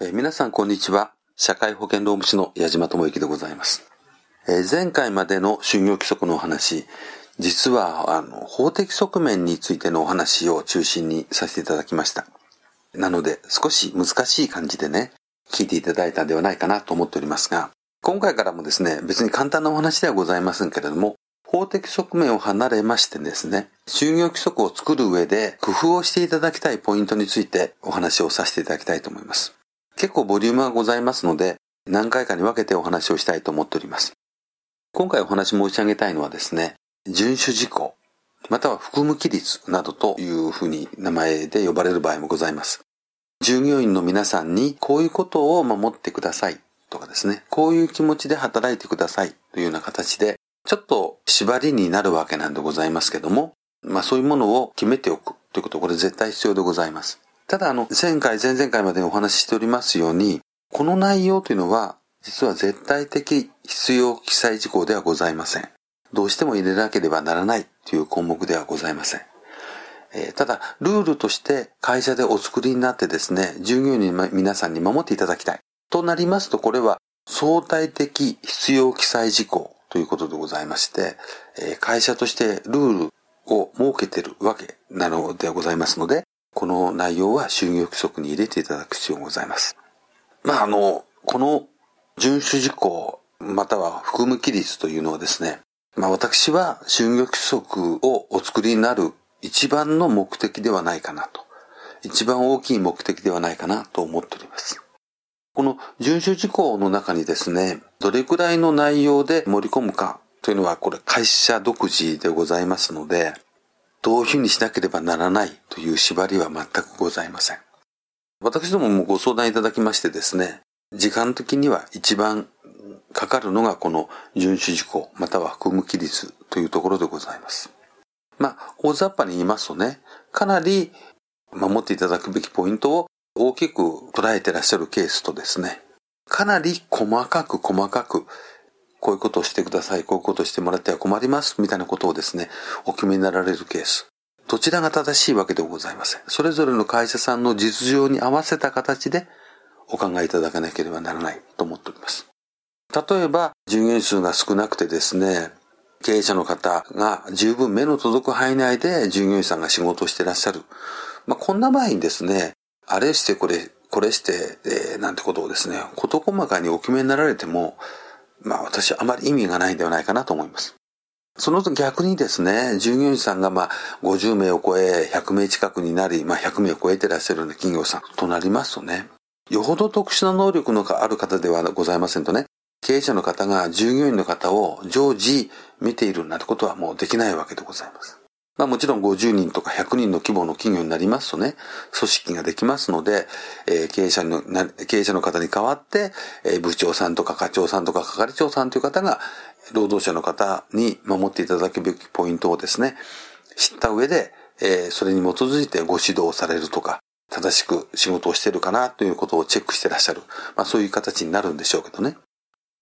え、皆さんこんにちは。社会保険労務士の矢島智之でございます。え、前回までの就業規則のお話、実はあの法的側面についてのお話を中心にさせていただきました。なので少し難しい感じでね、聞いていただいたんではないかなと思っておりますが、今回からもですね、別に簡単なお話ではございませんけれども、法的側面を離れましてですね、就業規則を作る上で工夫をしていただきたいポイントについてお話をさせていただきたいと思います。結構ボリュームがございますので、何回かに分けてお話をしたいと思っております。今回お話申し上げたいのはですね、遵守事項、または含む規律などというふうに名前で呼ばれる場合もございます。従業員の皆さんにこういうことを守ってくださいとかですね、こういう気持ちで働いてくださいというような形で、ちょっと縛りになるわけなんでございますけども、まあそういうものを決めておくということ、これ絶対必要でございます。ただあの、前回、前々回までお話ししておりますように、この内容というのは、実は絶対的必要記載事項ではございません。どうしても入れなければならないという項目ではございません。えー、ただ、ルールとして会社でお作りになってですね、従業員に皆さんに守っていただきたい。となりますと、これは相対的必要記載事項ということでございまして、えー、会社としてルールを設けているわけなのではございますので、この内容は就業規則に入れていただく必要がございます。まあ、あの、この遵守事項、または含む規律というのはですね、まあ私は就業規則をお作りになる一番の目的ではないかなと。一番大きい目的ではないかなと思っております。この遵守事項の中にですね、どれくらいの内容で盛り込むかというのはこれ会社独自でございますので、どういうふうにしなければならないという縛りは全くございません。私どももご相談いただきましてですね、時間的には一番かかるのがこの遵守事項、または含む規律というところでございます。まあ、大雑把に言いますとね、かなり守っていただくべきポイントを大きく捉えてらっしゃるケースとですね、かなり細かく細かくこういうことをしてください、こういうことをしてもらっては困ります、みたいなことをですね、お決めになられるケース。どちらが正しいわけでございません。それぞれの会社さんの実情に合わせた形でお考えいただかなければならないと思っております。例えば、従業員数が少なくてですね、経営者の方が十分目の届く範囲内で従業員さんが仕事をしていらっしゃる。まあ、こんな場合にですね、あれしてこれ、これして、えー、なんてことをですね、事細かにお決めになられても、まあ私はあまり意味がないんではないかなと思います。その逆にですね、従業員さんがまあ50名を超え100名近くになり、まあ100名を超えてらっしゃるような企業さんとなりますとね、よほど特殊な能力のある方ではございませんとね、経営者の方が従業員の方を常時見ているなんてことはもうできないわけでございます。まあもちろん50人とか100人の規模の企業になりますとね、組織ができますので、えー、経営者の、経営者の方に代わって、えー、部長さんとか課長さんとか係長さんという方が、労働者の方に守っていただくべきポイントをですね、知った上で、えー、それに基づいてご指導されるとか、正しく仕事をしてるかなということをチェックしてらっしゃる。まあそういう形になるんでしょうけどね。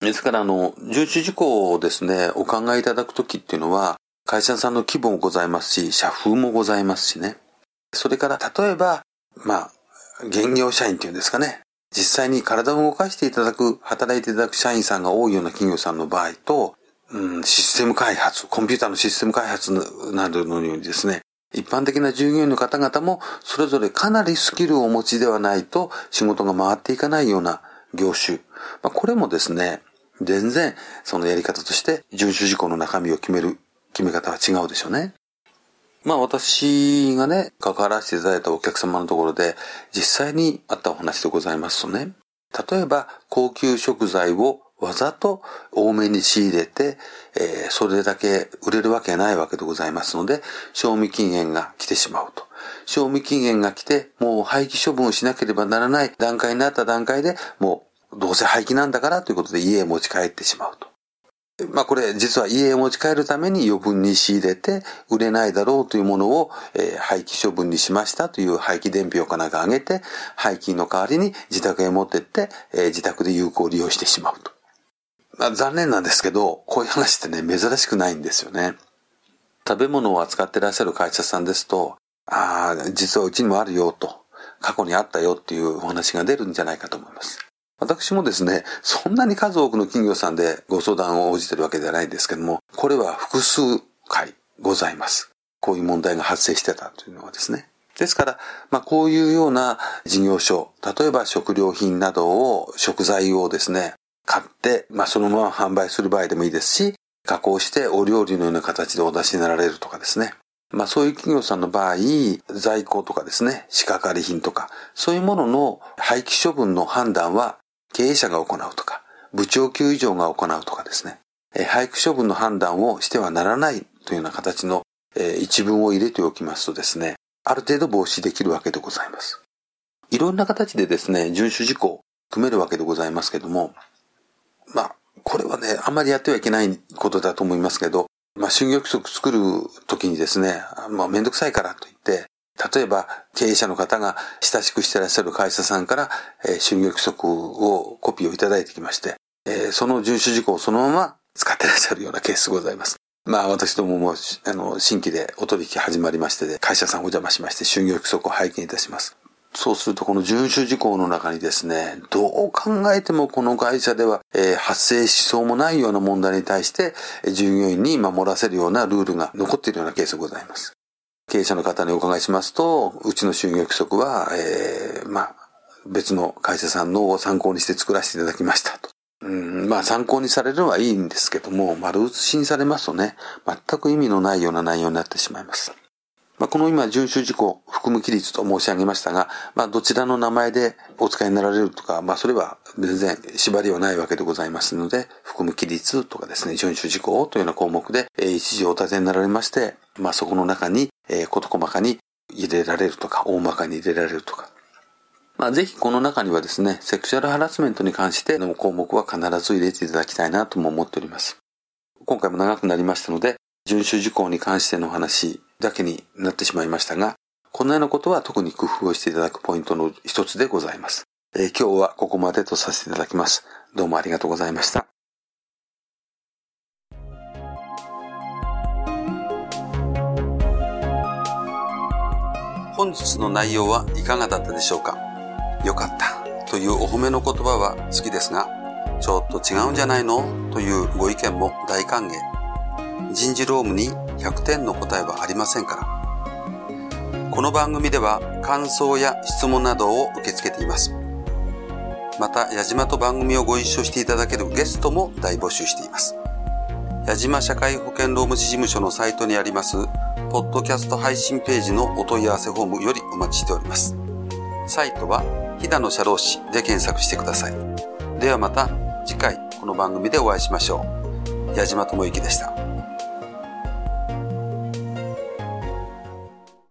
ですから、あの、重視事項をですね、お考えいただくときっていうのは、会社さんの規模もございますし、社風もございますしね。それから、例えば、まあ、現業社員っていうんですかね。実際に体を動かしていただく、働いていただく社員さんが多いような企業さんの場合と、うん、システム開発、コンピューターのシステム開発などのようにですね、一般的な従業員の方々もそれぞれかなりスキルをお持ちではないと仕事が回っていかないような業種。まあ、これもですね、全然そのやり方として遵守事項の中身を決める決め方は違うでしょうね。まあ私がね、関わらせていただいたお客様のところで実際にあったお話でございますとね、例えば高級食材をわざと多めに仕入れて、えー、それだけ売れるわけないわけでございますので、賞味期限が来てしまうと。賞味期限が来て、もう廃棄処分をしなければならない段階になった段階で、もうどうせ廃棄なんだからということで家へ持ち帰ってしまうと。まあこれ実は家へ持ち帰るために余分に仕入れて売れないだろうというものを、え、廃棄処分にしましたという廃棄伝票かなんかあげて廃棄の代わりに自宅へ持ってって、え、自宅で有効利用してしまうと。まあ、残念なんですけど、こういう話ってね、珍しくないんですよね。食べ物を扱ってらっしゃる会社さんですと、ああ、実はうちにもあるよと、過去にあったよっていうお話が出るんじゃないかと思います。私もですね、そんなに数多くの企業さんでご相談を応じてるわけではないんですけども、これは複数回ございます。こういう問題が発生してたというのはですね。ですから、まあ、こういうような事業所、例えば食料品などを、食材をですね、買って、まあ、そのまま販売する場合でもいいですし、加工してお料理のような形でお出しになられるとかですね。まあそういう企業さんの場合、在庫とかですね、仕掛かり品とか、そういうものの廃棄処分の判断は経営者が行うとか、部長級以上が行うとかですね、廃棄処分の判断をしてはならないというような形の一文を入れておきますとですね、ある程度防止できるわけでございます。いろんな形でですね、遵守事項を組めるわけでございますけども、まあ、これはね、あんまりやってはいけないことだと思いますけど、まあ、就業規則作るときにですね、まあ、めんどくさいからと、例えば、経営者の方が親しくしてらっしゃる会社さんから、えー、就業規則をコピーをいただいてきまして、えー、その遵守事項をそのまま使ってらっしゃるようなケースございます。まあ私どもも、あの、新規でお取引始まりましてで、会社さんお邪魔しまして、就業規則を拝見いたします。そうするとこの遵守事項の中にですね、どう考えてもこの会社では、えー、発生しそうもないような問題に対して、従業員に守らせるようなルールが残っているようなケースがございます。経営者の方にお伺いしますと、うちの就業規則は、えー、まあ、別の会社さんのを参考にして作らせていただきましたと。うん、まあ参考にされるのはいいんですけども、丸写しにされますとね、全く意味のないような内容になってしまいます。まあ、この今、遵守事項、含む規律と申し上げましたが、まあ、どちらの名前でお使いになられるとか、まあ、それは全然縛りはないわけでございますので、含む規律とかですね、遵守事項というような項目で、えー、一時お立てになられまして、まあ、そこの中に、えー、事細かに入れられるとか、大まかに入れられるとか、まあ、ぜひこの中にはですね、セクシャルハラスメントに関しての項目は必ず入れていただきたいなとも思っております。今回も長くなりましたので、遵守事項に関しての話だけになってしまいましたが、このようなことは特に工夫をしていただくポイントの一つでございます。えー、今日はここまでとさせていただきます。どうもありがとうございました。本日の内容はいかがだったでしょうか？よかったというお褒めの言葉は好きですが、ちょっと違うんじゃないの？というご意見も大歓迎。人事労務に100点の答えはありませんから。この番組では感想や質問などを受け付けています。また、矢島と番組をご一緒していただけるゲストも大募集しています。矢島社会保険労務士事務所のサイトにあります、ポッドキャスト配信ページのお問い合わせフォームよりお待ちしております。サイトは、飛騨の社労士で検索してください。ではまた次回この番組でお会いしましょう。矢島智之でした。